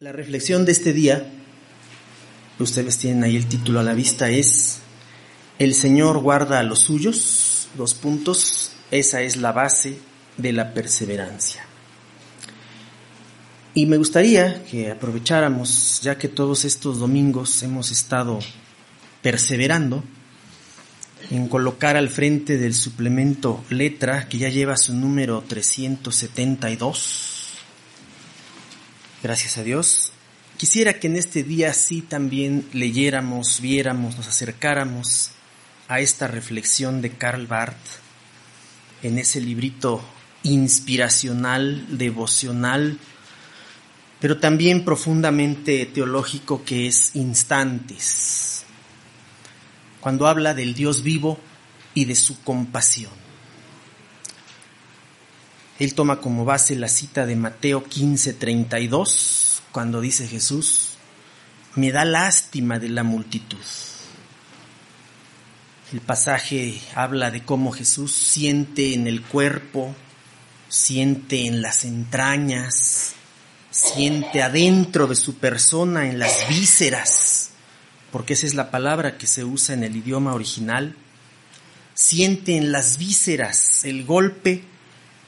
La reflexión de este día, ustedes tienen ahí el título a la vista, es El Señor guarda a los suyos, dos puntos, esa es la base de la perseverancia. Y me gustaría que aprovecháramos, ya que todos estos domingos hemos estado perseverando, en colocar al frente del suplemento letra, que ya lleva su número 372, gracias a Dios. Quisiera que en este día sí también leyéramos, viéramos, nos acercáramos a esta reflexión de Karl Barth en ese librito inspiracional, devocional, pero también profundamente teológico que es Instantes, cuando habla del Dios vivo y de su compasión. Él toma como base la cita de Mateo 15:32, cuando dice Jesús, me da lástima de la multitud. El pasaje habla de cómo Jesús siente en el cuerpo, siente en las entrañas, siente adentro de su persona, en las vísceras, porque esa es la palabra que se usa en el idioma original, siente en las vísceras el golpe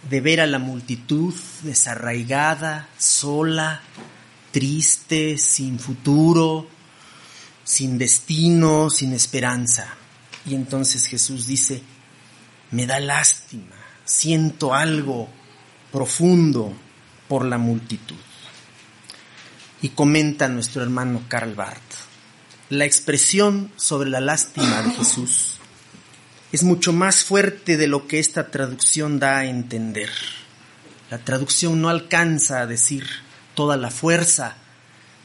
de ver a la multitud desarraigada, sola, triste, sin futuro, sin destino, sin esperanza. Y entonces Jesús dice, me da lástima, siento algo profundo por la multitud. Y comenta nuestro hermano Karl Barth, la expresión sobre la lástima de Jesús es mucho más fuerte de lo que esta traducción da a entender. La traducción no alcanza a decir toda la fuerza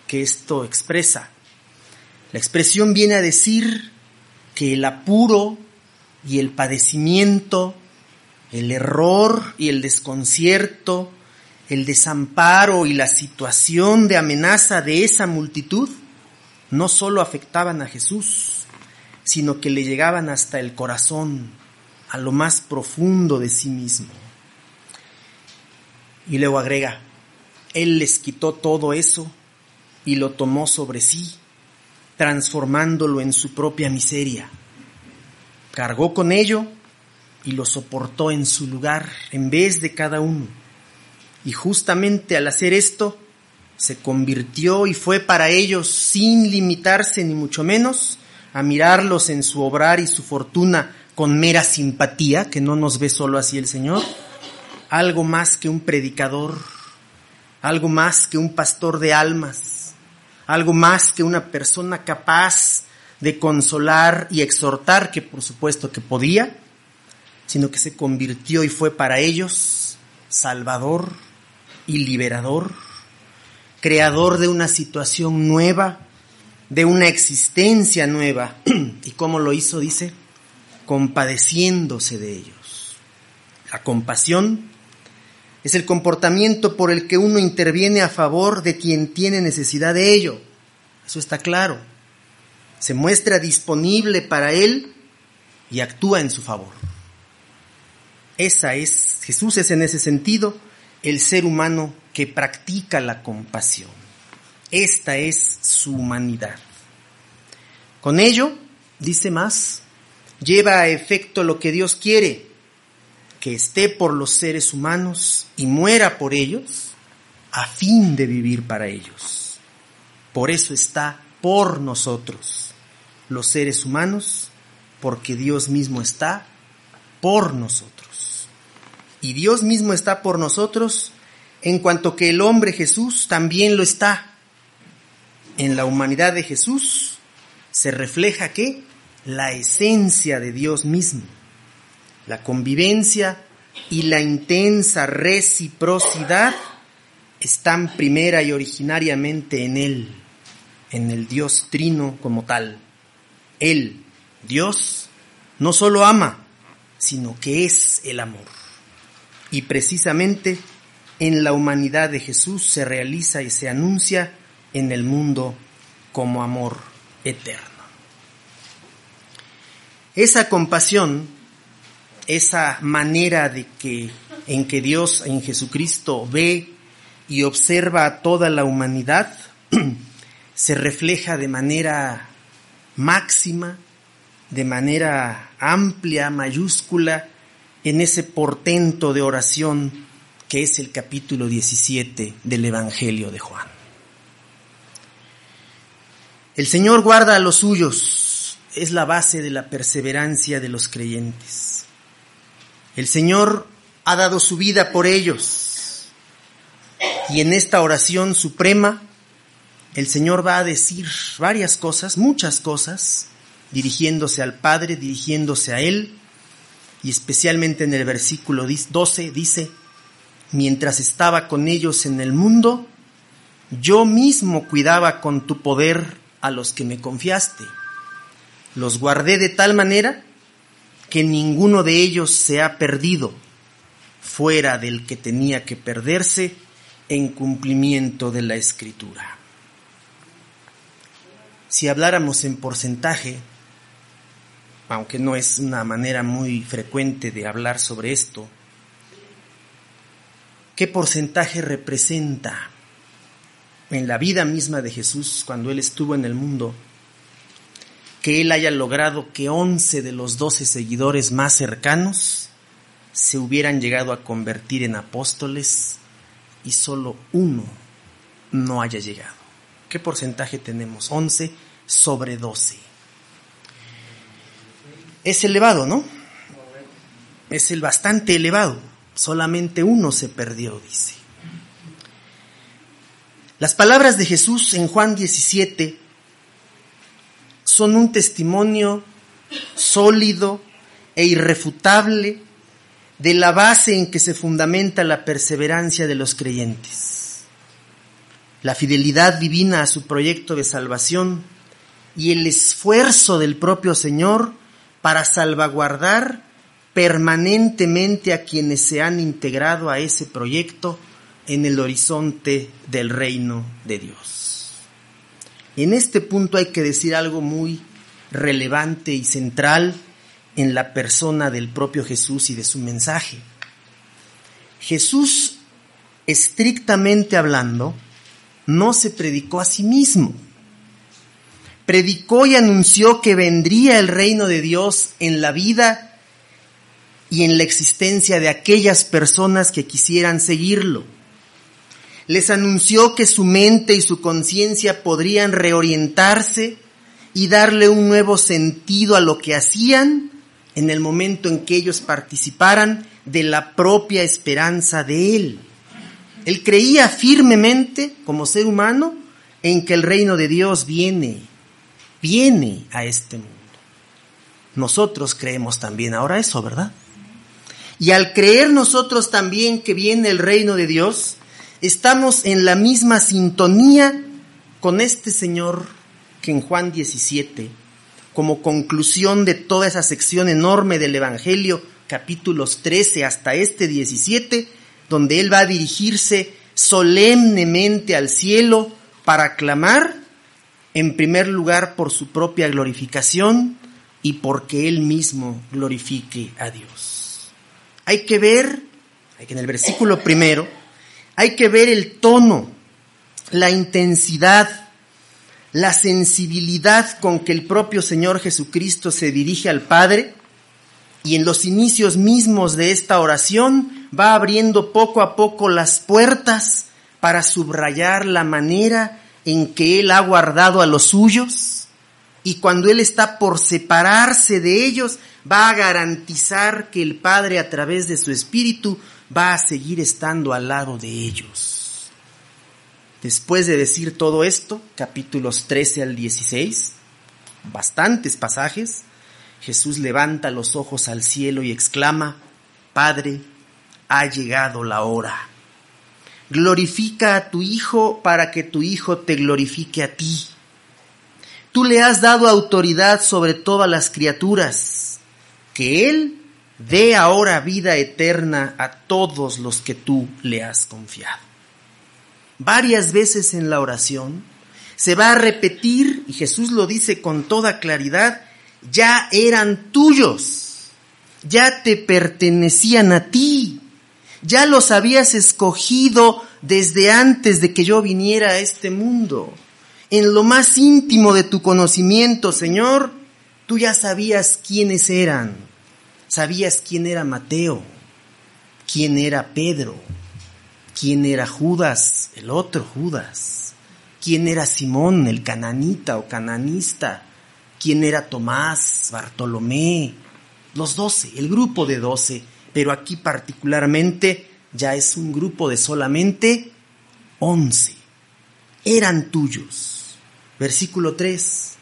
que esto expresa. La expresión viene a decir que el apuro y el padecimiento, el error y el desconcierto, el desamparo y la situación de amenaza de esa multitud no solo afectaban a Jesús, sino que le llegaban hasta el corazón, a lo más profundo de sí mismo. Y luego agrega, Él les quitó todo eso y lo tomó sobre sí, transformándolo en su propia miseria. Cargó con ello y lo soportó en su lugar en vez de cada uno. Y justamente al hacer esto, se convirtió y fue para ellos, sin limitarse ni mucho menos, a mirarlos en su obrar y su fortuna con mera simpatía, que no nos ve solo así el Señor, algo más que un predicador, algo más que un pastor de almas, algo más que una persona capaz de consolar y exhortar, que por supuesto que podía, sino que se convirtió y fue para ellos salvador y liberador, creador de una situación nueva, de una existencia nueva. ¿Y cómo lo hizo? Dice, compadeciéndose de ellos. La compasión es el comportamiento por el que uno interviene a favor de quien tiene necesidad de ello. Eso está claro. Se muestra disponible para él y actúa en su favor. Esa es, Jesús es en ese sentido el ser humano que practica la compasión. Esta es su humanidad. Con ello, dice más, lleva a efecto lo que Dios quiere, que esté por los seres humanos y muera por ellos, a fin de vivir para ellos. Por eso está por nosotros, los seres humanos, porque Dios mismo está por nosotros. Y Dios mismo está por nosotros en cuanto que el hombre Jesús también lo está en la humanidad de Jesús se refleja que la esencia de Dios mismo, la convivencia y la intensa reciprocidad están primera y originariamente en Él, en el Dios trino como tal. Él, Dios, no solo ama, sino que es el amor. Y precisamente en la humanidad de Jesús se realiza y se anuncia en el mundo como amor eterno. Esa compasión, esa manera de que en que Dios en Jesucristo ve y observa a toda la humanidad, se refleja de manera máxima, de manera amplia, mayúscula, en ese portento de oración que es el capítulo 17 del Evangelio de Juan. El Señor guarda a los suyos, es la base de la perseverancia de los creyentes. El Señor ha dado su vida por ellos. Y en esta oración suprema, el Señor va a decir varias cosas, muchas cosas, dirigiéndose al Padre, dirigiéndose a Él, y especialmente en el versículo 12 dice, mientras estaba con ellos en el mundo, yo mismo cuidaba con tu poder a los que me confiaste. Los guardé de tal manera que ninguno de ellos se ha perdido fuera del que tenía que perderse en cumplimiento de la escritura. Si habláramos en porcentaje, aunque no es una manera muy frecuente de hablar sobre esto, ¿qué porcentaje representa en la vida misma de Jesús cuando Él estuvo en el mundo que Él haya logrado que once de los doce seguidores más cercanos se hubieran llegado a convertir en apóstoles y solo uno no haya llegado? ¿Qué porcentaje tenemos? Once sobre doce es elevado, ¿no? Es el bastante elevado. Solamente uno se perdió, dice. Las palabras de Jesús en Juan 17 son un testimonio sólido e irrefutable de la base en que se fundamenta la perseverancia de los creyentes. La fidelidad divina a su proyecto de salvación y el esfuerzo del propio Señor para salvaguardar permanentemente a quienes se han integrado a ese proyecto en el horizonte del reino de Dios. En este punto hay que decir algo muy relevante y central en la persona del propio Jesús y de su mensaje. Jesús, estrictamente hablando, no se predicó a sí mismo predicó y anunció que vendría el reino de Dios en la vida y en la existencia de aquellas personas que quisieran seguirlo. Les anunció que su mente y su conciencia podrían reorientarse y darle un nuevo sentido a lo que hacían en el momento en que ellos participaran de la propia esperanza de Él. Él creía firmemente, como ser humano, en que el reino de Dios viene viene a este mundo. Nosotros creemos también ahora eso, ¿verdad? Y al creer nosotros también que viene el reino de Dios, estamos en la misma sintonía con este Señor que en Juan 17, como conclusión de toda esa sección enorme del Evangelio, capítulos 13 hasta este 17, donde Él va a dirigirse solemnemente al cielo para clamar en primer lugar por su propia glorificación y porque Él mismo glorifique a Dios. Hay que ver, hay que en el versículo primero, hay que ver el tono, la intensidad, la sensibilidad con que el propio Señor Jesucristo se dirige al Padre y en los inicios mismos de esta oración va abriendo poco a poco las puertas para subrayar la manera en que Él ha guardado a los suyos y cuando Él está por separarse de ellos, va a garantizar que el Padre a través de su Espíritu va a seguir estando al lado de ellos. Después de decir todo esto, capítulos 13 al 16, bastantes pasajes, Jesús levanta los ojos al cielo y exclama, Padre, ha llegado la hora glorifica a tu Hijo para que tu Hijo te glorifique a ti. Tú le has dado autoridad sobre todas las criaturas, que Él dé ahora vida eterna a todos los que tú le has confiado. Varias veces en la oración se va a repetir, y Jesús lo dice con toda claridad, ya eran tuyos, ya te pertenecían a ti, ya los habías escogido desde antes de que yo viniera a este mundo. En lo más íntimo de tu conocimiento, Señor, tú ya sabías quiénes eran. Sabías quién era Mateo, quién era Pedro, quién era Judas, el otro Judas, quién era Simón, el cananita o cananista, quién era Tomás, Bartolomé, los doce, el grupo de doce, pero aquí particularmente ya es un grupo de solamente once. Eran tuyos. Versículo 3.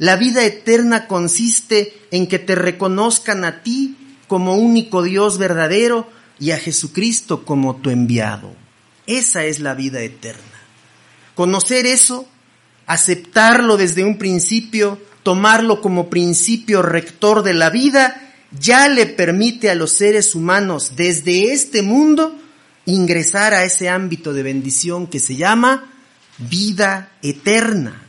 La vida eterna consiste en que te reconozcan a ti como único Dios verdadero y a Jesucristo como tu enviado. Esa es la vida eterna. Conocer eso, aceptarlo desde un principio, tomarlo como principio rector de la vida, ya le permite a los seres humanos desde este mundo ingresar a ese ámbito de bendición que se llama vida eterna.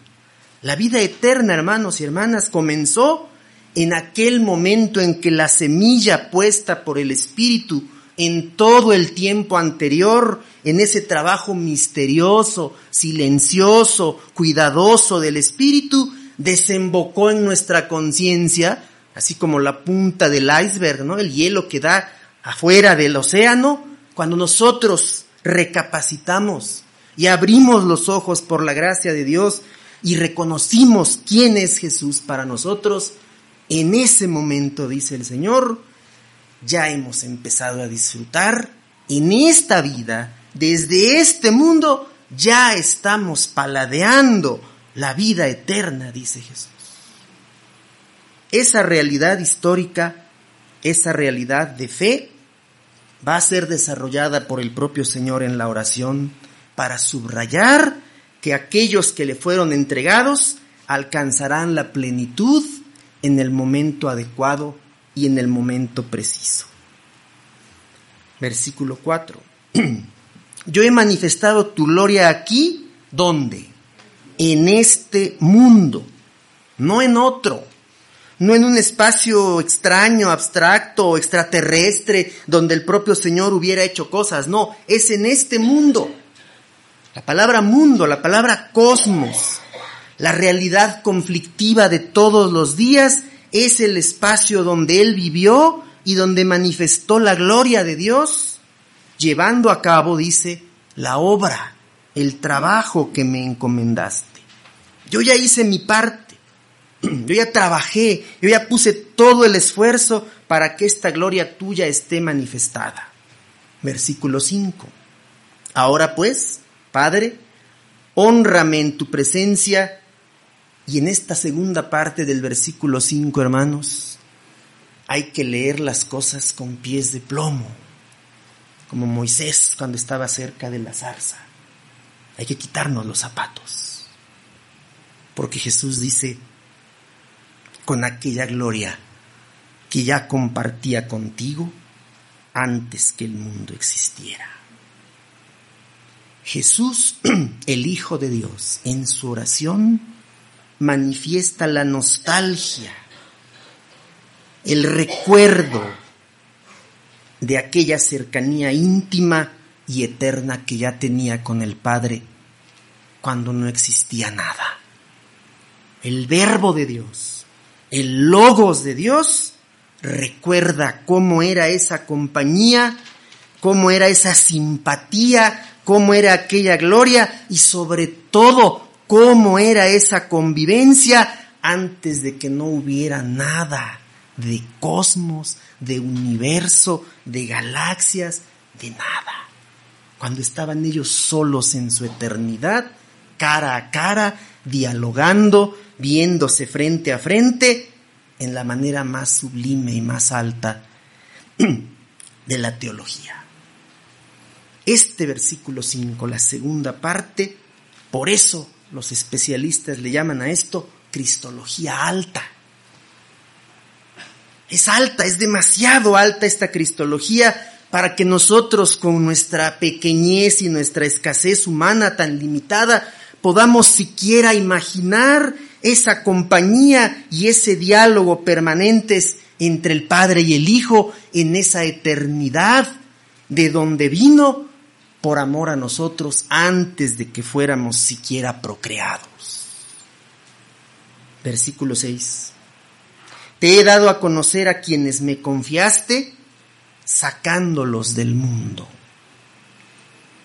La vida eterna, hermanos y hermanas, comenzó en aquel momento en que la semilla puesta por el Espíritu en todo el tiempo anterior, en ese trabajo misterioso, silencioso, cuidadoso del Espíritu, desembocó en nuestra conciencia, así como la punta del iceberg, ¿no? El hielo que da afuera del océano, cuando nosotros recapacitamos y abrimos los ojos por la gracia de Dios y reconocimos quién es Jesús para nosotros, en ese momento, dice el Señor, ya hemos empezado a disfrutar en esta vida, desde este mundo, ya estamos paladeando la vida eterna, dice Jesús. Esa realidad histórica, esa realidad de fe, va a ser desarrollada por el propio Señor en la oración para subrayar que aquellos que le fueron entregados alcanzarán la plenitud en el momento adecuado y en el momento preciso. Versículo 4. Yo he manifestado tu gloria aquí, ¿dónde? En este mundo, no en otro, no en un espacio extraño, abstracto extraterrestre donde el propio Señor hubiera hecho cosas, no, es en este mundo. La palabra mundo, la palabra cosmos, la realidad conflictiva de todos los días es el espacio donde Él vivió y donde manifestó la gloria de Dios, llevando a cabo, dice, la obra, el trabajo que me encomendaste. Yo ya hice mi parte, yo ya trabajé, yo ya puse todo el esfuerzo para que esta gloria tuya esté manifestada. Versículo 5. Ahora pues, Padre, honrame en tu presencia y en esta segunda parte del versículo 5, hermanos, hay que leer las cosas con pies de plomo, como Moisés cuando estaba cerca de la zarza. Hay que quitarnos los zapatos, porque Jesús dice, con aquella gloria que ya compartía contigo antes que el mundo existiera. Jesús, el Hijo de Dios, en su oración, manifiesta la nostalgia, el recuerdo de aquella cercanía íntima y eterna que ya tenía con el Padre cuando no existía nada. El verbo de Dios, el logos de Dios, recuerda cómo era esa compañía, cómo era esa simpatía, cómo era aquella gloria y sobre todo cómo era esa convivencia antes de que no hubiera nada de cosmos, de universo, de galaxias, de nada. Cuando estaban ellos solos en su eternidad, cara a cara, dialogando, viéndose frente a frente, en la manera más sublime y más alta de la teología. Este versículo 5, la segunda parte, por eso los especialistas le llaman a esto cristología alta. Es alta, es demasiado alta esta cristología para que nosotros con nuestra pequeñez y nuestra escasez humana tan limitada podamos siquiera imaginar esa compañía y ese diálogo permanentes entre el Padre y el Hijo en esa eternidad de donde vino por amor a nosotros antes de que fuéramos siquiera procreados. Versículo 6. Te he dado a conocer a quienes me confiaste, sacándolos del mundo.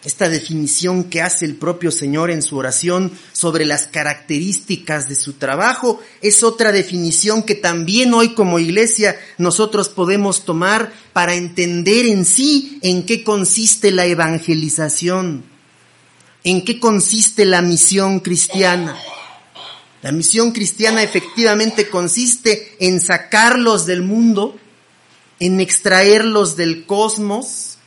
Esta definición que hace el propio Señor en su oración sobre las características de su trabajo es otra definición que también hoy como iglesia nosotros podemos tomar para entender en sí en qué consiste la evangelización, en qué consiste la misión cristiana. La misión cristiana efectivamente consiste en sacarlos del mundo, en extraerlos del cosmos,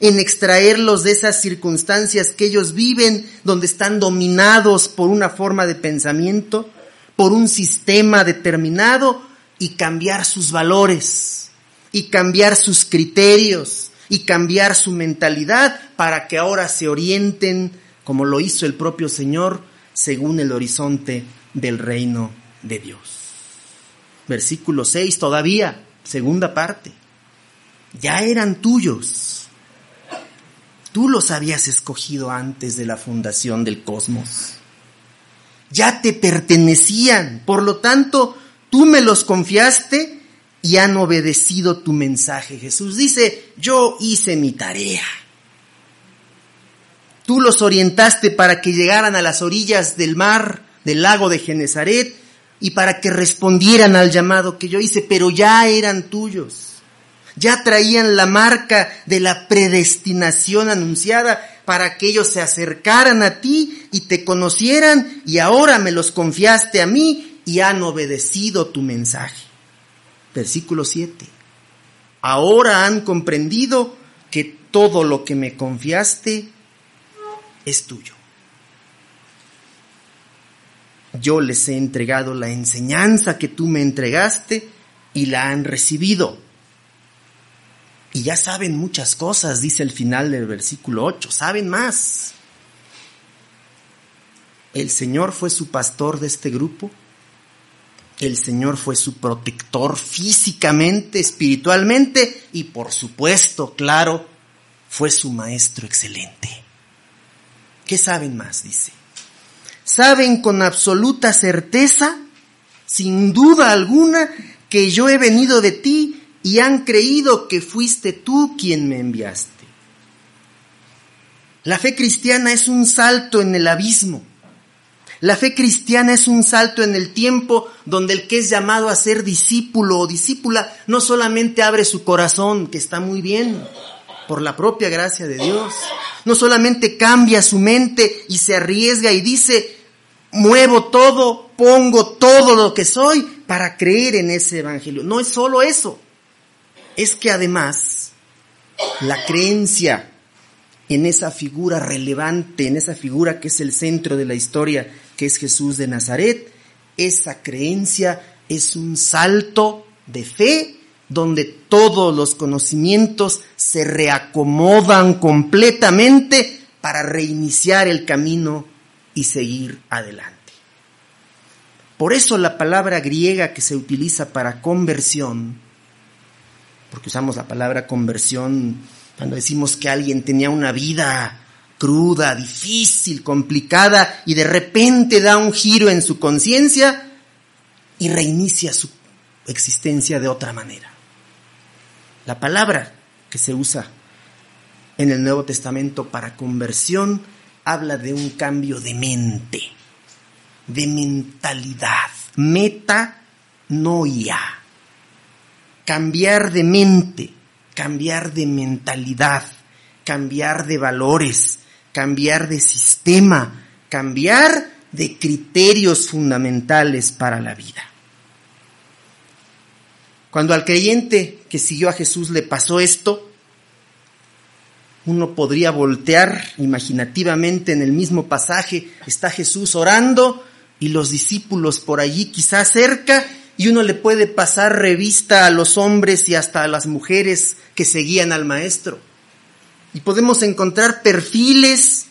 en extraerlos de esas circunstancias que ellos viven, donde están dominados por una forma de pensamiento, por un sistema determinado, y cambiar sus valores, y cambiar sus criterios, y cambiar su mentalidad para que ahora se orienten, como lo hizo el propio Señor, según el horizonte del reino de Dios. Versículo 6 todavía, segunda parte. Ya eran tuyos Tú los habías escogido antes de la fundación del cosmos. Ya te pertenecían, por lo tanto, tú me los confiaste y han obedecido tu mensaje. Jesús dice, yo hice mi tarea. Tú los orientaste para que llegaran a las orillas del mar, del lago de Genezaret, y para que respondieran al llamado que yo hice, pero ya eran tuyos ya traían la marca de la predestinación anunciada para que ellos se acercaran a ti y te conocieran y ahora me los confiaste a mí y han obedecido tu mensaje. Versículo 7. Ahora han comprendido que todo lo que me confiaste es tuyo. Yo les he entregado la enseñanza que tú me entregaste y la han recibido y ya saben muchas cosas, dice el final del versículo 8, saben más. El Señor fue su pastor de este grupo, el Señor fue su protector físicamente, espiritualmente y por supuesto, claro, fue su maestro excelente. ¿Qué saben más? Dice. Saben con absoluta certeza, sin duda alguna, que yo he venido de ti y han creído que fuiste tú quien me enviaste. La fe cristiana es un salto en el abismo. La fe cristiana es un salto en el tiempo donde el que es llamado a ser discípulo o discípula no solamente abre su corazón, que está muy bien, por la propia gracia de Dios, no solamente cambia su mente y se arriesga y dice, muevo todo, pongo todo lo que soy para creer en ese evangelio. No es solo eso es que además la creencia en esa figura relevante, en esa figura que es el centro de la historia, que es Jesús de Nazaret, esa creencia es un salto de fe donde todos los conocimientos se reacomodan completamente para reiniciar el camino y seguir adelante. Por eso la palabra griega que se utiliza para conversión porque usamos la palabra conversión cuando decimos que alguien tenía una vida cruda, difícil, complicada, y de repente da un giro en su conciencia y reinicia su existencia de otra manera. La palabra que se usa en el Nuevo Testamento para conversión habla de un cambio de mente, de mentalidad, metanoia cambiar de mente, cambiar de mentalidad, cambiar de valores, cambiar de sistema, cambiar de criterios fundamentales para la vida. Cuando al creyente que siguió a Jesús le pasó esto, uno podría voltear imaginativamente en el mismo pasaje, está Jesús orando y los discípulos por allí quizás cerca y uno le puede pasar revista a los hombres y hasta a las mujeres que seguían al maestro. Y podemos encontrar perfiles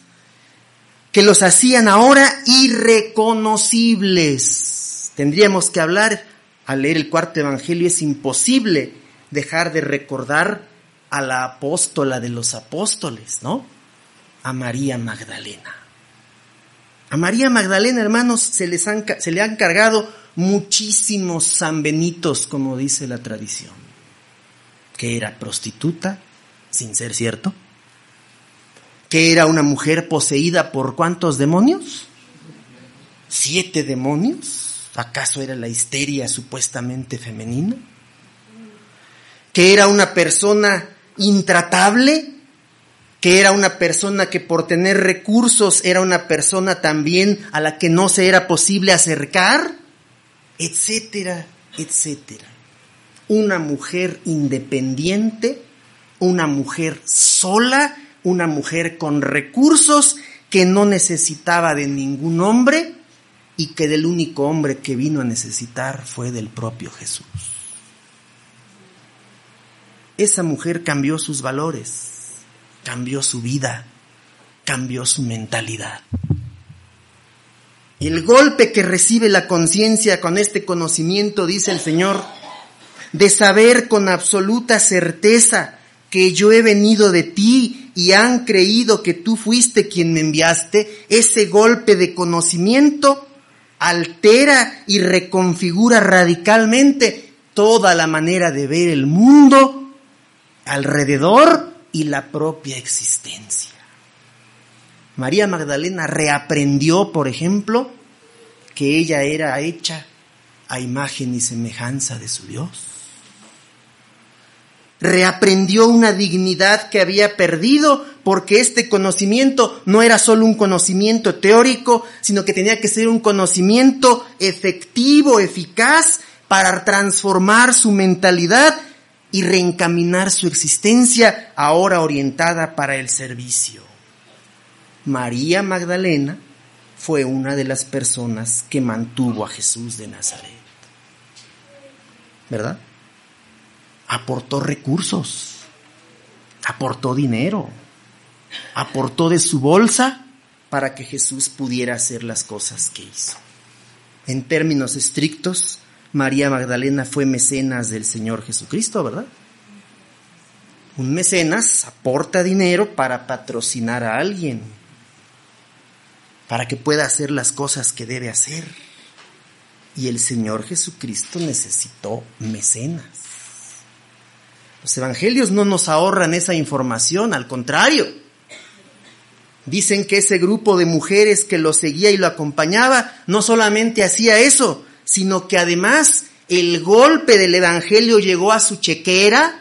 que los hacían ahora irreconocibles. Tendríamos que hablar, al leer el cuarto evangelio es imposible dejar de recordar a la apóstola de los apóstoles, ¿no? A María Magdalena. A María Magdalena, hermanos, se, les han, se le han cargado muchísimos sanbenitos, como dice la tradición. Que era prostituta, sin ser cierto. Que era una mujer poseída por cuántos demonios? ¿Siete demonios? ¿Acaso era la histeria supuestamente femenina? ¿Que era una persona intratable? que era una persona que por tener recursos era una persona también a la que no se era posible acercar, etcétera, etcétera. Una mujer independiente, una mujer sola, una mujer con recursos que no necesitaba de ningún hombre y que del único hombre que vino a necesitar fue del propio Jesús. Esa mujer cambió sus valores cambió su vida, cambió su mentalidad. El golpe que recibe la conciencia con este conocimiento, dice el Señor, de saber con absoluta certeza que yo he venido de ti y han creído que tú fuiste quien me enviaste, ese golpe de conocimiento altera y reconfigura radicalmente toda la manera de ver el mundo alrededor y la propia existencia. María Magdalena reaprendió, por ejemplo, que ella era hecha a imagen y semejanza de su Dios. Reaprendió una dignidad que había perdido porque este conocimiento no era solo un conocimiento teórico, sino que tenía que ser un conocimiento efectivo, eficaz, para transformar su mentalidad y reencaminar su existencia ahora orientada para el servicio. María Magdalena fue una de las personas que mantuvo a Jesús de Nazaret. ¿Verdad? Aportó recursos, aportó dinero, aportó de su bolsa para que Jesús pudiera hacer las cosas que hizo. En términos estrictos, María Magdalena fue mecenas del Señor Jesucristo, ¿verdad? Un mecenas aporta dinero para patrocinar a alguien, para que pueda hacer las cosas que debe hacer. Y el Señor Jesucristo necesitó mecenas. Los evangelios no nos ahorran esa información, al contrario. Dicen que ese grupo de mujeres que lo seguía y lo acompañaba no solamente hacía eso, sino que además el golpe del Evangelio llegó a su chequera,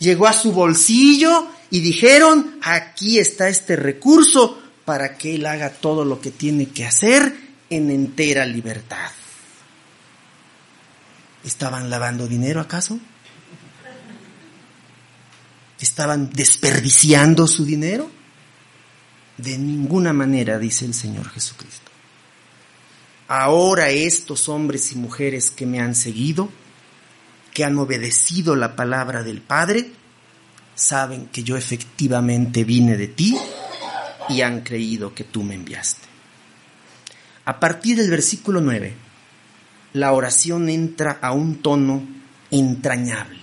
llegó a su bolsillo y dijeron, aquí está este recurso para que él haga todo lo que tiene que hacer en entera libertad. ¿Estaban lavando dinero acaso? ¿Estaban desperdiciando su dinero? De ninguna manera, dice el Señor Jesucristo. Ahora estos hombres y mujeres que me han seguido, que han obedecido la palabra del Padre, saben que yo efectivamente vine de ti y han creído que tú me enviaste. A partir del versículo 9, la oración entra a un tono entrañable.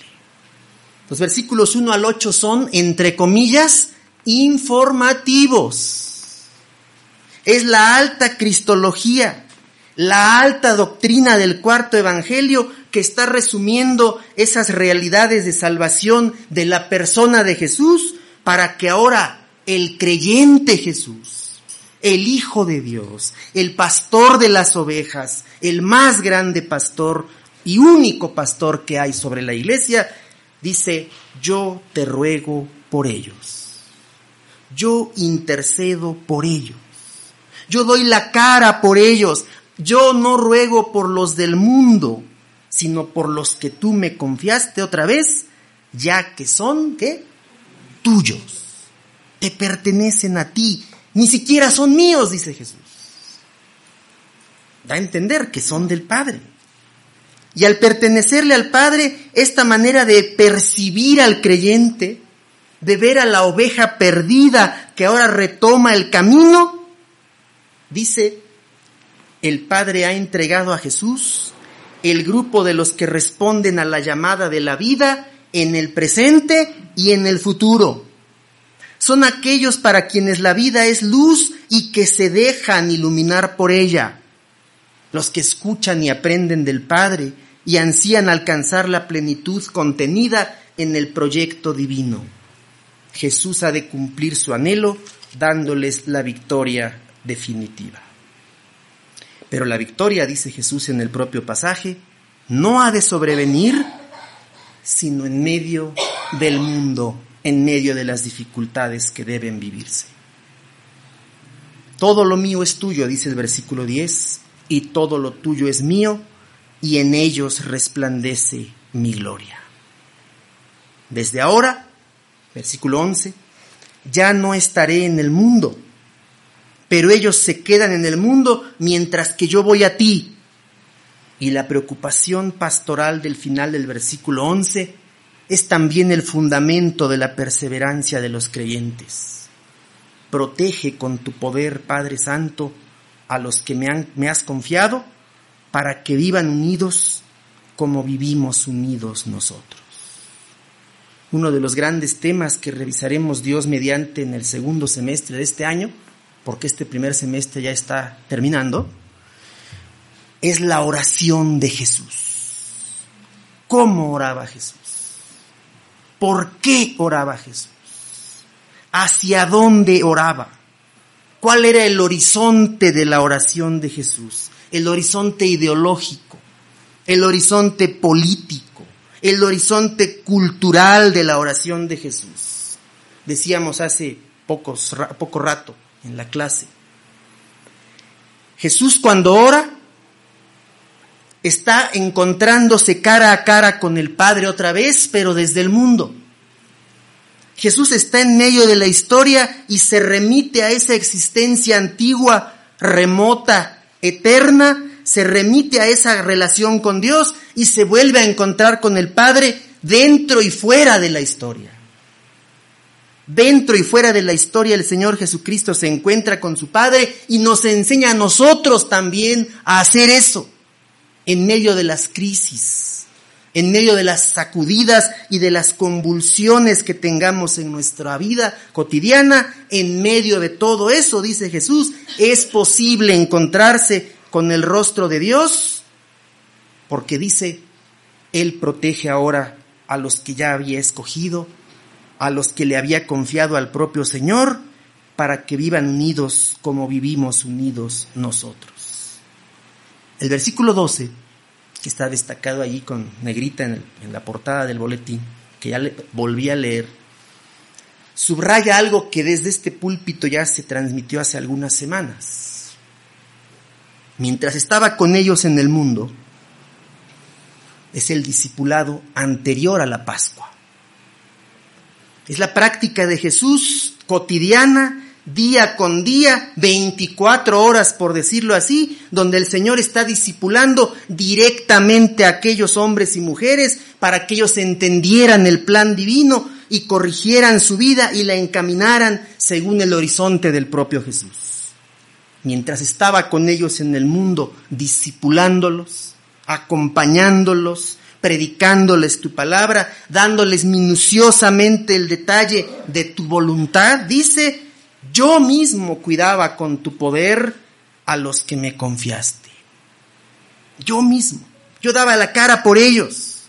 Los versículos 1 al 8 son, entre comillas, informativos. Es la alta cristología la alta doctrina del cuarto evangelio que está resumiendo esas realidades de salvación de la persona de Jesús para que ahora el creyente Jesús, el Hijo de Dios, el pastor de las ovejas, el más grande pastor y único pastor que hay sobre la iglesia, dice, yo te ruego por ellos, yo intercedo por ellos, yo doy la cara por ellos, yo no ruego por los del mundo, sino por los que tú me confiaste otra vez, ya que son, ¿qué? Tuyos. Te pertenecen a ti. Ni siquiera son míos, dice Jesús. Da a entender que son del Padre. Y al pertenecerle al Padre, esta manera de percibir al creyente, de ver a la oveja perdida que ahora retoma el camino, dice, el Padre ha entregado a Jesús el grupo de los que responden a la llamada de la vida en el presente y en el futuro. Son aquellos para quienes la vida es luz y que se dejan iluminar por ella. Los que escuchan y aprenden del Padre y ansían alcanzar la plenitud contenida en el proyecto divino. Jesús ha de cumplir su anhelo dándoles la victoria definitiva. Pero la victoria, dice Jesús en el propio pasaje, no ha de sobrevenir sino en medio del mundo, en medio de las dificultades que deben vivirse. Todo lo mío es tuyo, dice el versículo 10, y todo lo tuyo es mío, y en ellos resplandece mi gloria. Desde ahora, versículo 11, ya no estaré en el mundo, pero ellos se quedan en el mundo mientras que yo voy a ti, y la preocupación pastoral del final del versículo 11 es también el fundamento de la perseverancia de los creyentes. Protege con tu poder, Padre Santo, a los que me, han, me has confiado, para que vivan unidos como vivimos unidos nosotros. Uno de los grandes temas que revisaremos Dios mediante en el segundo semestre de este año, porque este primer semestre ya está terminando, es la oración de Jesús. ¿Cómo oraba Jesús? ¿Por qué oraba Jesús? ¿Hacia dónde oraba? ¿Cuál era el horizonte de la oración de Jesús? El horizonte ideológico, el horizonte político, el horizonte cultural de la oración de Jesús. Decíamos hace pocos, poco rato en la clase. Jesús cuando ora está encontrándose cara a cara con el Padre otra vez, pero desde el mundo. Jesús está en medio de la historia y se remite a esa existencia antigua, remota, eterna, se remite a esa relación con Dios y se vuelve a encontrar con el Padre dentro y fuera de la historia. Dentro y fuera de la historia el Señor Jesucristo se encuentra con su Padre y nos enseña a nosotros también a hacer eso en medio de las crisis, en medio de las sacudidas y de las convulsiones que tengamos en nuestra vida cotidiana, en medio de todo eso, dice Jesús, es posible encontrarse con el rostro de Dios, porque dice, Él protege ahora a los que ya había escogido, a los que le había confiado al propio Señor, para que vivan unidos como vivimos unidos nosotros. El versículo 12, está destacado allí con negrita en, la portada del boletín, que ya le, volví a leer, subraya algo que desde este púlpito ya se transmitió hace algunas semanas. Mientras estaba con ellos en el mundo, es el discipulado anterior a la Pascua. Es la práctica de Jesús cotidiana día con día, 24 horas por decirlo así, donde el Señor está discipulando directamente a aquellos hombres y mujeres para que ellos entendieran el plan divino y corrigieran su vida y la encaminaran según el horizonte del propio Jesús. Mientras estaba con ellos en el mundo, discipulándolos, acompañándolos, predicándoles tu palabra, dándoles minuciosamente el detalle de tu voluntad, dice, yo mismo cuidaba con tu poder a los que me confiaste. Yo mismo. Yo daba la cara por ellos.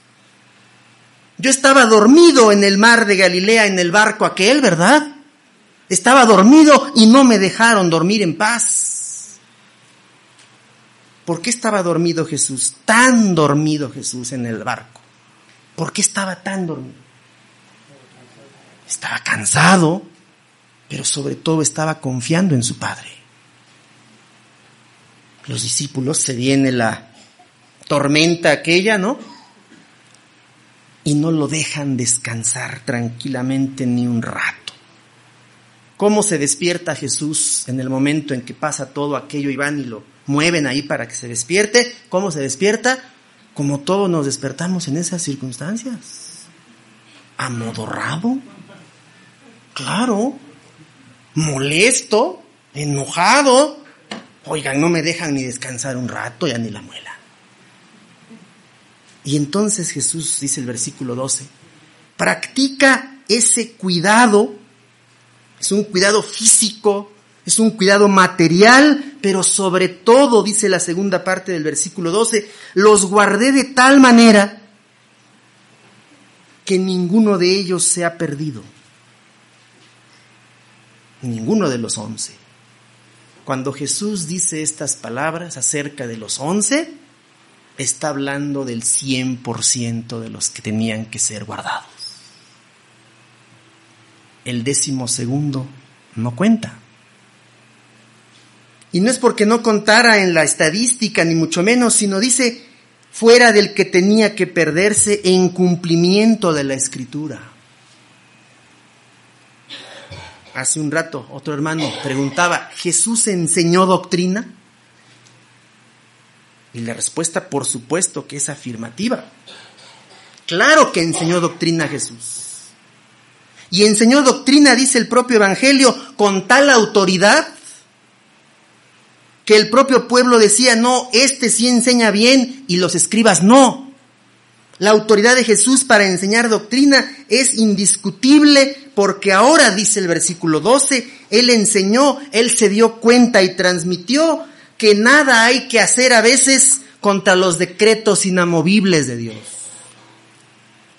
Yo estaba dormido en el mar de Galilea en el barco aquel, ¿verdad? Estaba dormido y no me dejaron dormir en paz. ¿Por qué estaba dormido Jesús? Tan dormido Jesús en el barco. ¿Por qué estaba tan dormido? Estaba cansado pero sobre todo estaba confiando en su Padre. Los discípulos se viene la tormenta aquella, ¿no? Y no lo dejan descansar tranquilamente ni un rato. ¿Cómo se despierta Jesús en el momento en que pasa todo aquello y van y lo mueven ahí para que se despierte? ¿Cómo se despierta? Como todos nos despertamos en esas circunstancias. Amodorrado. Claro, molesto, enojado. Oigan, no me dejan ni descansar un rato, ya ni la muela. Y entonces Jesús, dice el versículo 12, practica ese cuidado, es un cuidado físico, es un cuidado material, pero sobre todo, dice la segunda parte del versículo 12, los guardé de tal manera que ninguno de ellos se ha perdido. Ninguno de los once. Cuando Jesús dice estas palabras acerca de los once, está hablando del 100% de los que tenían que ser guardados. El décimo segundo no cuenta. Y no es porque no contara en la estadística, ni mucho menos, sino dice, fuera del que tenía que perderse en cumplimiento de la escritura. Hace un rato otro hermano preguntaba, ¿Jesús enseñó doctrina? Y la respuesta, por supuesto, que es afirmativa. Claro que enseñó doctrina Jesús. Y enseñó doctrina, dice el propio Evangelio, con tal autoridad que el propio pueblo decía, no, este sí enseña bien y los escribas no. La autoridad de Jesús para enseñar doctrina es indiscutible porque ahora, dice el versículo 12, Él enseñó, Él se dio cuenta y transmitió que nada hay que hacer a veces contra los decretos inamovibles de Dios.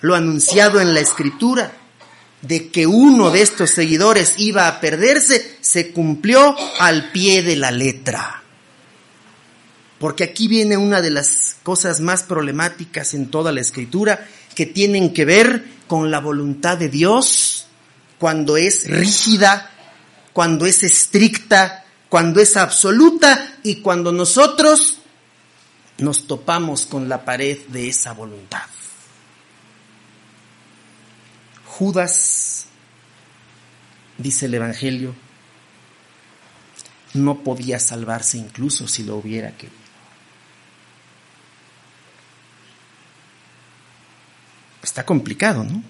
Lo anunciado en la escritura de que uno de estos seguidores iba a perderse se cumplió al pie de la letra. Porque aquí viene una de las cosas más problemáticas en toda la escritura que tienen que ver con la voluntad de Dios cuando es rígida, cuando es estricta, cuando es absoluta y cuando nosotros nos topamos con la pared de esa voluntad. Judas, dice el Evangelio, no podía salvarse incluso si lo hubiera querido. Está complicado, ¿no?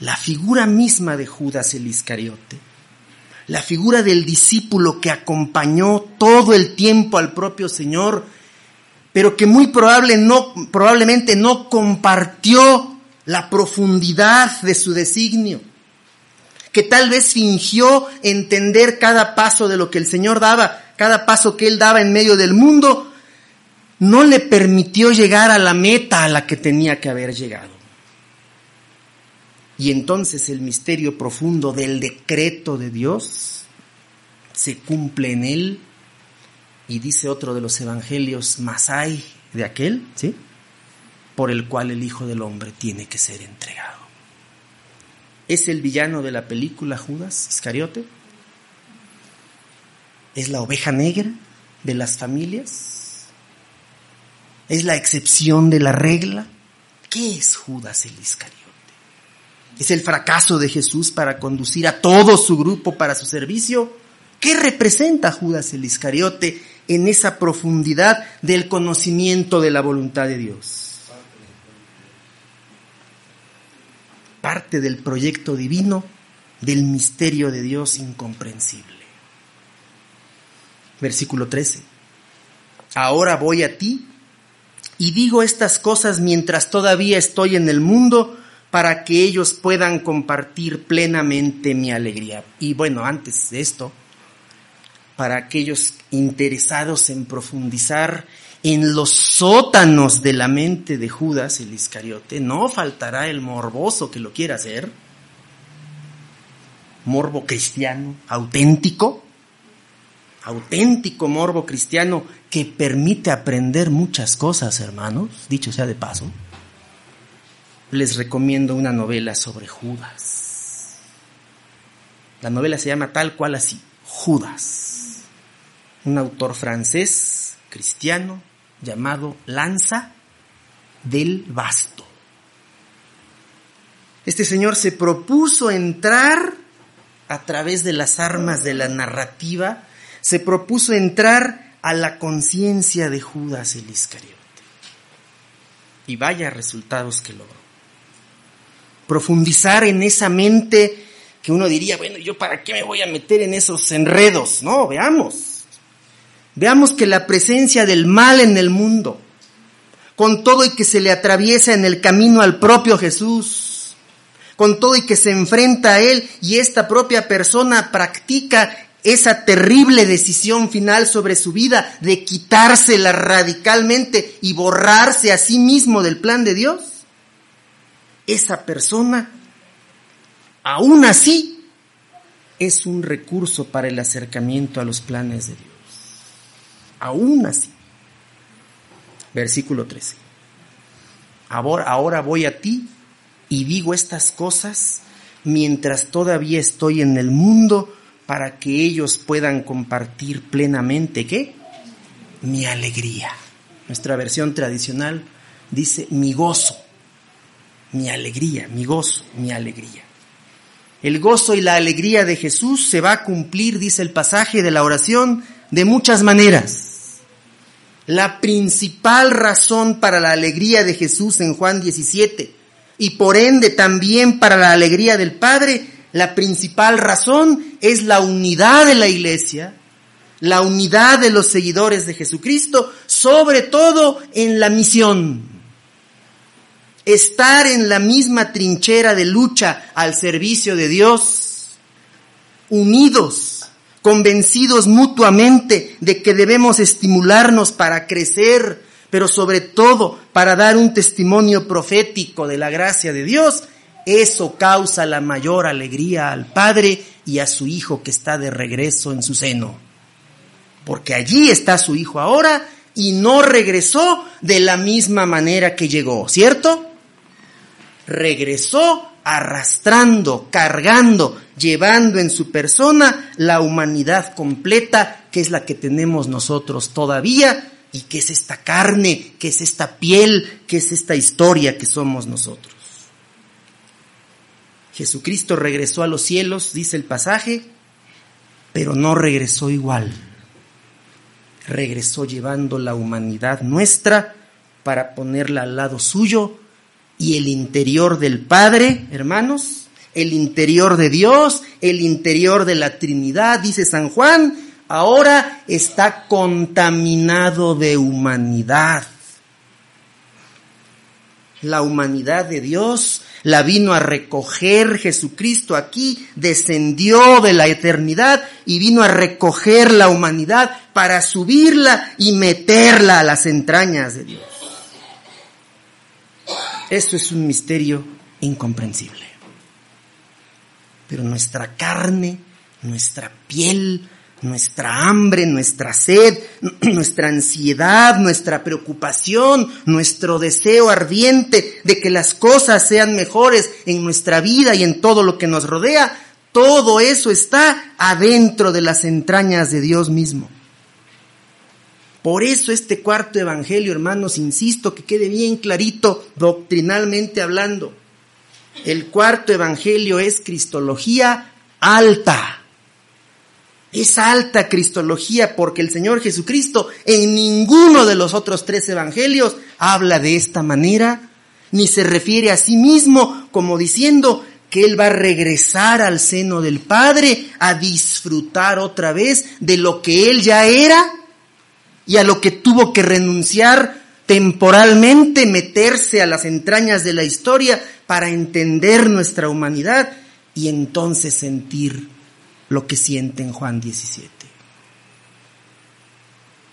La figura misma de Judas el Iscariote, la figura del discípulo que acompañó todo el tiempo al propio Señor, pero que muy probable no, probablemente no compartió la profundidad de su designio, que tal vez fingió entender cada paso de lo que el Señor daba, cada paso que Él daba en medio del mundo, no le permitió llegar a la meta a la que tenía que haber llegado. Y entonces el misterio profundo del decreto de Dios se cumple en él y dice otro de los evangelios, más hay de aquel, ¿sí? Por el cual el Hijo del Hombre tiene que ser entregado. ¿Es el villano de la película Judas Iscariote? ¿Es la oveja negra de las familias? ¿Es la excepción de la regla? ¿Qué es Judas el Iscariote? ¿Es el fracaso de Jesús para conducir a todo su grupo para su servicio? ¿Qué representa Judas el Iscariote en esa profundidad del conocimiento de la voluntad de Dios? Parte del proyecto divino, del misterio de Dios incomprensible. Versículo 13. Ahora voy a ti y digo estas cosas mientras todavía estoy en el mundo para que ellos puedan compartir plenamente mi alegría. Y bueno, antes de esto, para aquellos interesados en profundizar en los sótanos de la mente de Judas el Iscariote, no faltará el morboso que lo quiera hacer, morbo cristiano, auténtico, auténtico morbo cristiano que permite aprender muchas cosas, hermanos, dicho sea de paso, les recomiendo una novela sobre Judas. La novela se llama tal cual así, Judas. Un autor francés, cristiano, llamado Lanza del Basto. Este señor se propuso entrar a través de las armas de la narrativa, se propuso entrar a la conciencia de Judas el Iscariote. Y vaya resultados que logró. Profundizar en esa mente que uno diría, bueno, ¿yo para qué me voy a meter en esos enredos? No, veamos. Veamos que la presencia del mal en el mundo, con todo y que se le atraviesa en el camino al propio Jesús, con todo y que se enfrenta a él y esta propia persona practica esa terrible decisión final sobre su vida de quitársela radicalmente y borrarse a sí mismo del plan de Dios, esa persona, aún así, es un recurso para el acercamiento a los planes de Dios. Aún así. Versículo 13. Ahora, ahora voy a ti y digo estas cosas mientras todavía estoy en el mundo para que ellos puedan compartir plenamente, ¿qué? Mi alegría. Nuestra versión tradicional dice mi gozo, mi alegría, mi gozo, mi alegría. El gozo y la alegría de Jesús se va a cumplir, dice el pasaje de la oración, de muchas maneras. La principal razón para la alegría de Jesús en Juan 17 y por ende también para la alegría del Padre la principal razón es la unidad de la iglesia, la unidad de los seguidores de Jesucristo, sobre todo en la misión. Estar en la misma trinchera de lucha al servicio de Dios, unidos, convencidos mutuamente de que debemos estimularnos para crecer, pero sobre todo para dar un testimonio profético de la gracia de Dios eso causa la mayor alegría al Padre y a su Hijo que está de regreso en su seno. Porque allí está su Hijo ahora y no regresó de la misma manera que llegó, ¿cierto? Regresó arrastrando, cargando, llevando en su persona la humanidad completa, que es la que tenemos nosotros todavía, y que es esta carne, que es esta piel, que es esta historia que somos nosotros. Jesucristo regresó a los cielos, dice el pasaje, pero no regresó igual. Regresó llevando la humanidad nuestra para ponerla al lado suyo y el interior del Padre, hermanos, el interior de Dios, el interior de la Trinidad, dice San Juan, ahora está contaminado de humanidad. La humanidad de Dios la vino a recoger Jesucristo aquí, descendió de la eternidad y vino a recoger la humanidad para subirla y meterla a las entrañas de Dios. Eso es un misterio incomprensible. Pero nuestra carne, nuestra piel, nuestra hambre, nuestra sed, nuestra ansiedad, nuestra preocupación, nuestro deseo ardiente de que las cosas sean mejores en nuestra vida y en todo lo que nos rodea, todo eso está adentro de las entrañas de Dios mismo. Por eso este cuarto evangelio, hermanos, insisto que quede bien clarito doctrinalmente hablando. El cuarto evangelio es cristología alta es alta cristología porque el Señor Jesucristo en ninguno de los otros tres evangelios habla de esta manera, ni se refiere a sí mismo como diciendo que Él va a regresar al seno del Padre a disfrutar otra vez de lo que Él ya era y a lo que tuvo que renunciar temporalmente, meterse a las entrañas de la historia para entender nuestra humanidad y entonces sentir lo que siente en Juan 17.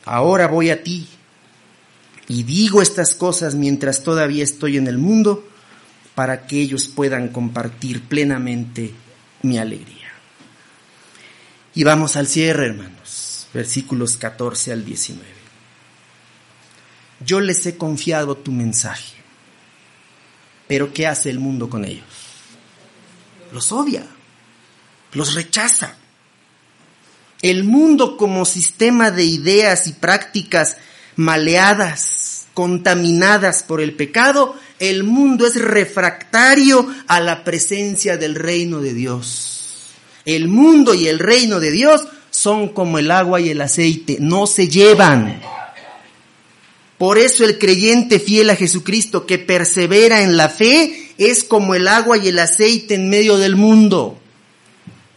Ahora voy a ti y digo estas cosas mientras todavía estoy en el mundo para que ellos puedan compartir plenamente mi alegría. Y vamos al cierre, hermanos, versículos 14 al 19. Yo les he confiado tu mensaje, pero ¿qué hace el mundo con ellos? Los odia los rechaza. El mundo como sistema de ideas y prácticas maleadas, contaminadas por el pecado, el mundo es refractario a la presencia del reino de Dios. El mundo y el reino de Dios son como el agua y el aceite, no se llevan. Por eso el creyente fiel a Jesucristo que persevera en la fe es como el agua y el aceite en medio del mundo.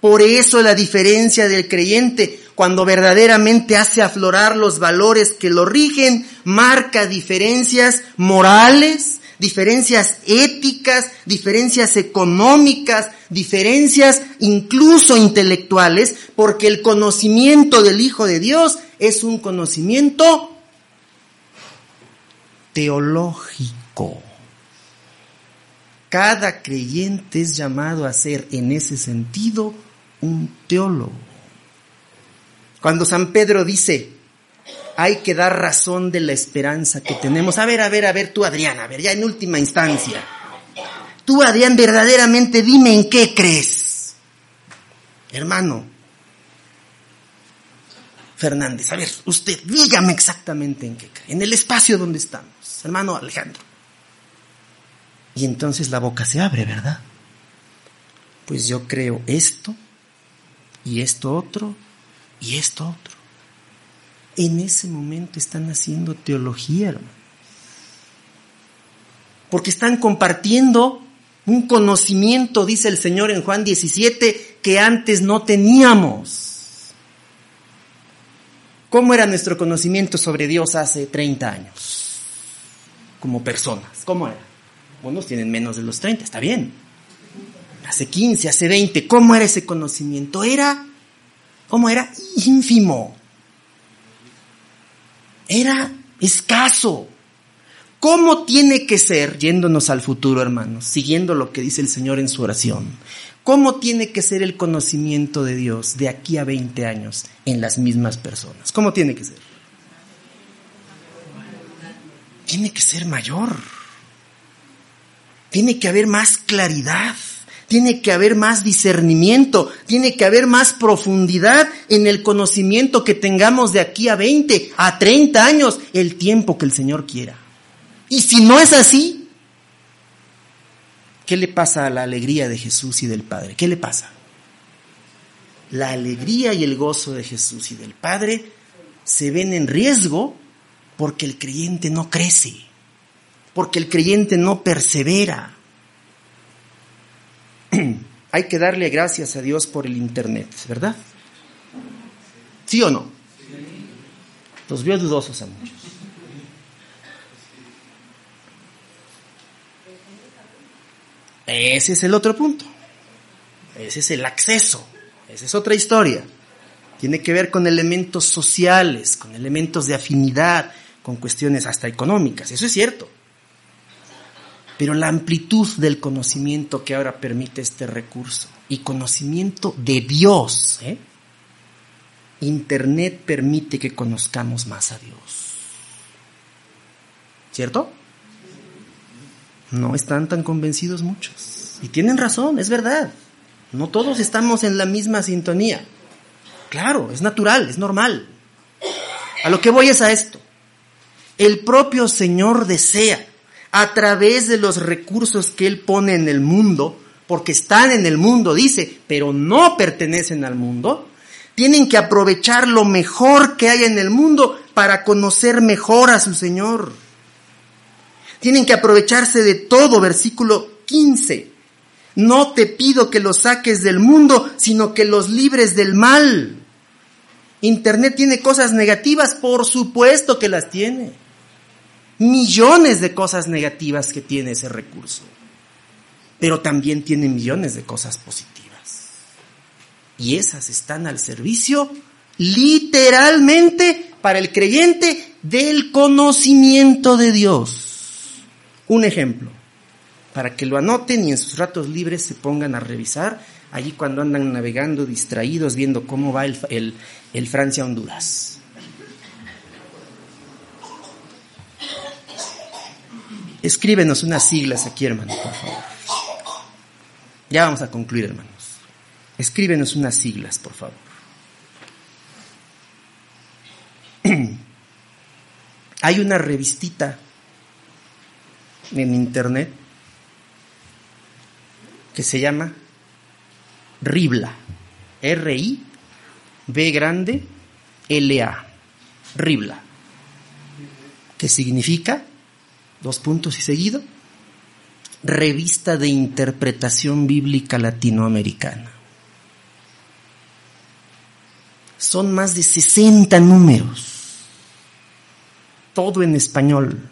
Por eso la diferencia del creyente, cuando verdaderamente hace aflorar los valores que lo rigen, marca diferencias morales, diferencias éticas, diferencias económicas, diferencias incluso intelectuales, porque el conocimiento del Hijo de Dios es un conocimiento teológico. Cada creyente es llamado a ser en ese sentido un teólogo. Cuando San Pedro dice, hay que dar razón de la esperanza que tenemos. A ver, a ver, a ver, tú Adrián, a ver, ya en última instancia. Tú Adrián, verdaderamente dime en qué crees. Hermano Fernández, a ver, usted dígame exactamente en qué cree, en el espacio donde estamos, hermano Alejandro. Y entonces la boca se abre, ¿verdad? Pues yo creo esto, y esto otro, y esto otro. En ese momento están haciendo teología, hermano. Porque están compartiendo un conocimiento, dice el Señor en Juan 17, que antes no teníamos. ¿Cómo era nuestro conocimiento sobre Dios hace 30 años? Como personas, ¿cómo era? Unos tienen menos de los 30, está bien. Hace 15, hace 20, ¿cómo era ese conocimiento? Era, ¿cómo era? Ínfimo. Era escaso. ¿Cómo tiene que ser, yéndonos al futuro, hermanos, siguiendo lo que dice el Señor en su oración? ¿Cómo tiene que ser el conocimiento de Dios de aquí a 20 años en las mismas personas? ¿Cómo tiene que ser? Tiene que ser mayor. Tiene que haber más claridad, tiene que haber más discernimiento, tiene que haber más profundidad en el conocimiento que tengamos de aquí a 20, a 30 años, el tiempo que el Señor quiera. Y si no es así, ¿qué le pasa a la alegría de Jesús y del Padre? ¿Qué le pasa? La alegría y el gozo de Jesús y del Padre se ven en riesgo porque el creyente no crece porque el creyente no persevera. Hay que darle gracias a Dios por el Internet, ¿verdad? ¿Sí o no? Los veo dudosos a muchos. Ese es el otro punto. Ese es el acceso. Esa es otra historia. Tiene que ver con elementos sociales, con elementos de afinidad, con cuestiones hasta económicas. Eso es cierto pero la amplitud del conocimiento que ahora permite este recurso y conocimiento de Dios. ¿eh? Internet permite que conozcamos más a Dios. ¿Cierto? No están tan convencidos muchos. Y tienen razón, es verdad. No todos estamos en la misma sintonía. Claro, es natural, es normal. A lo que voy es a esto. El propio Señor desea a través de los recursos que Él pone en el mundo, porque están en el mundo, dice, pero no pertenecen al mundo, tienen que aprovechar lo mejor que hay en el mundo para conocer mejor a su Señor. Tienen que aprovecharse de todo, versículo 15. No te pido que los saques del mundo, sino que los libres del mal. Internet tiene cosas negativas, por supuesto que las tiene millones de cosas negativas que tiene ese recurso, pero también tiene millones de cosas positivas. Y esas están al servicio literalmente para el creyente del conocimiento de Dios. Un ejemplo, para que lo anoten y en sus ratos libres se pongan a revisar, allí cuando andan navegando distraídos viendo cómo va el, el Francia-Honduras. Escríbenos unas siglas aquí, hermano, por favor. Ya vamos a concluir, hermanos. Escríbenos unas siglas, por favor. Hay una revistita en internet que se llama Ribla. R-I, B grande, L-A. Ribla. ¿Qué significa dos puntos y seguido, Revista de Interpretación Bíblica Latinoamericana. Son más de 60 números, todo en español.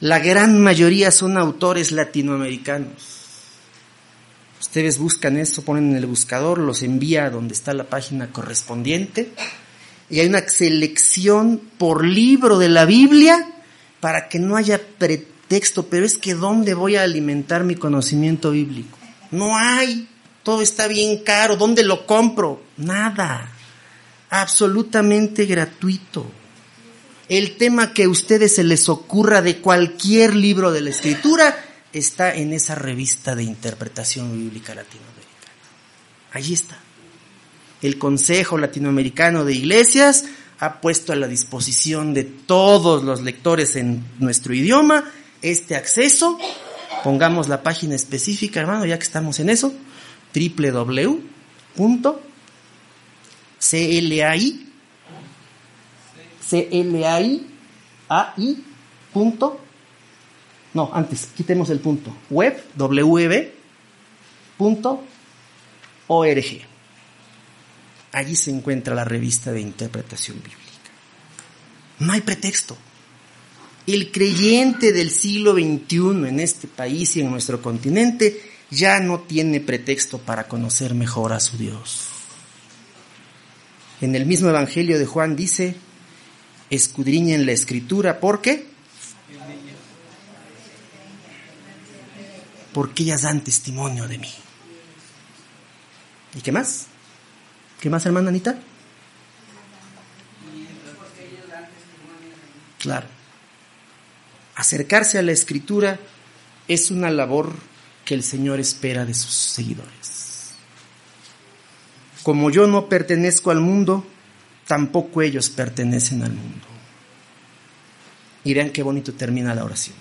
La gran mayoría son autores latinoamericanos. Ustedes buscan eso, ponen en el buscador, los envía a donde está la página correspondiente y hay una selección por libro de la Biblia para que no haya pretexto, pero es que ¿dónde voy a alimentar mi conocimiento bíblico? No hay, todo está bien caro, ¿dónde lo compro? Nada, absolutamente gratuito. El tema que a ustedes se les ocurra de cualquier libro de la escritura está en esa revista de interpretación bíblica latinoamericana. Allí está el Consejo Latinoamericano de Iglesias ha puesto a la disposición de todos los lectores en nuestro idioma este acceso. Pongamos la página específica, hermano, ya que estamos en eso, punto, no, antes, quitemos el punto, web, punto org. Allí se encuentra la revista de interpretación bíblica. No hay pretexto. El creyente del siglo XXI en este país y en nuestro continente ya no tiene pretexto para conocer mejor a su Dios. En el mismo Evangelio de Juan dice, escudriñen la escritura, ¿por qué? Porque ellas dan testimonio de mí. ¿Y qué más? ¿Qué más, hermana Anita? Claro. Acercarse a la escritura es una labor que el Señor espera de sus seguidores. Como yo no pertenezco al mundo, tampoco ellos pertenecen al mundo. Y vean qué bonito termina la oración.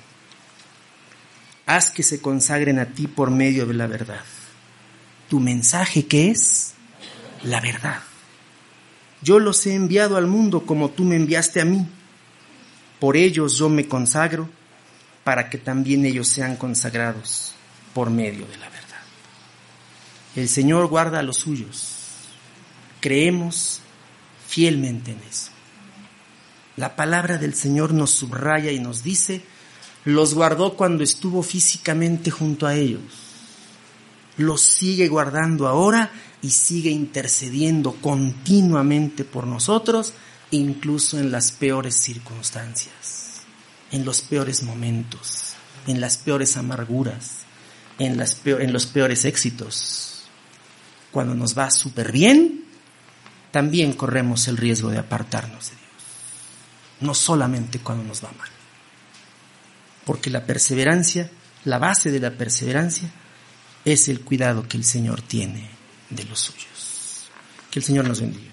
Haz que se consagren a ti por medio de la verdad. ¿Tu mensaje qué es? La verdad. Yo los he enviado al mundo como tú me enviaste a mí. Por ellos yo me consagro para que también ellos sean consagrados por medio de la verdad. El Señor guarda a los suyos. Creemos fielmente en eso. La palabra del Señor nos subraya y nos dice, los guardó cuando estuvo físicamente junto a ellos. Los sigue guardando ahora y sigue intercediendo continuamente por nosotros, incluso en las peores circunstancias, en los peores momentos, en las peores amarguras, en, las en los peores éxitos. Cuando nos va súper bien, también corremos el riesgo de apartarnos de Dios. No solamente cuando nos va mal. Porque la perseverancia, la base de la perseverancia, es el cuidado que el Señor tiene de los suyos. Que el Señor nos bendiga.